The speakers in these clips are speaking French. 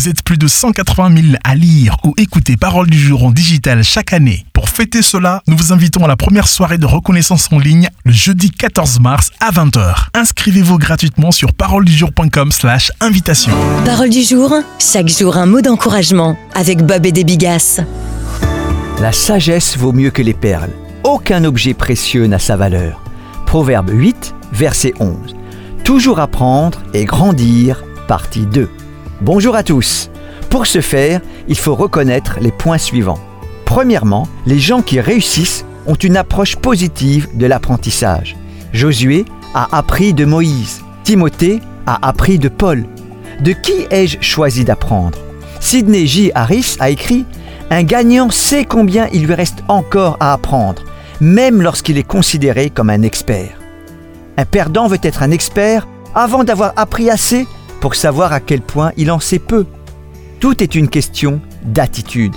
Vous êtes plus de 180 000 à lire ou écouter Parole du jour en digital chaque année. Pour fêter cela, nous vous invitons à la première soirée de reconnaissance en ligne le jeudi 14 mars à 20h. Inscrivez-vous gratuitement sur paroledujour.com slash invitation. Parole du jour, chaque jour un mot d'encouragement avec Bob et des Bigasses. La sagesse vaut mieux que les perles. Aucun objet précieux n'a sa valeur. Proverbe 8, verset 11. Toujours apprendre et grandir, partie 2. Bonjour à tous. Pour ce faire, il faut reconnaître les points suivants. Premièrement, les gens qui réussissent ont une approche positive de l'apprentissage. Josué a appris de Moïse. Timothée a appris de Paul. De qui ai-je choisi d'apprendre? Sidney J. Harris a écrit Un gagnant sait combien il lui reste encore à apprendre, même lorsqu'il est considéré comme un expert. Un perdant veut être un expert avant d'avoir appris assez pour savoir à quel point il en sait peu. Tout est une question d'attitude.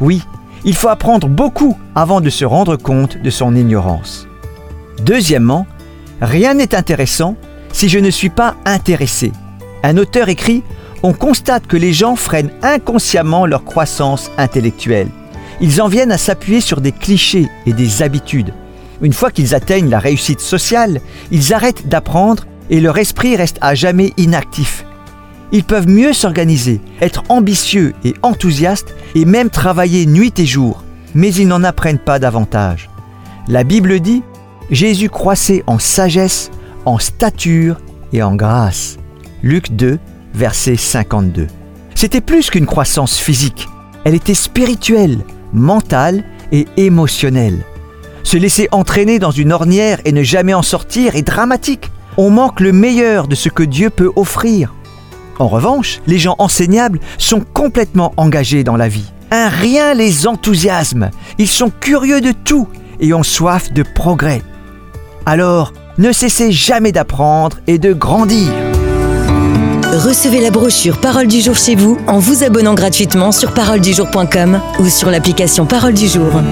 Oui, il faut apprendre beaucoup avant de se rendre compte de son ignorance. Deuxièmement, rien n'est intéressant si je ne suis pas intéressé. Un auteur écrit On constate que les gens freinent inconsciemment leur croissance intellectuelle. Ils en viennent à s'appuyer sur des clichés et des habitudes. Une fois qu'ils atteignent la réussite sociale, ils arrêtent d'apprendre et leur esprit reste à jamais inactif. Ils peuvent mieux s'organiser, être ambitieux et enthousiastes et même travailler nuit et jour, mais ils n'en apprennent pas davantage. La Bible dit Jésus croissait en sagesse, en stature et en grâce. Luc 2, verset 52. C'était plus qu'une croissance physique, elle était spirituelle, mentale et émotionnelle. Se laisser entraîner dans une ornière et ne jamais en sortir est dramatique. On manque le meilleur de ce que Dieu peut offrir. En revanche, les gens enseignables sont complètement engagés dans la vie. Un rien les enthousiasme. Ils sont curieux de tout et ont soif de progrès. Alors, ne cessez jamais d'apprendre et de grandir. Recevez la brochure Parole du jour chez vous en vous abonnant gratuitement sur paroledujour.com ou sur l'application Parole du jour.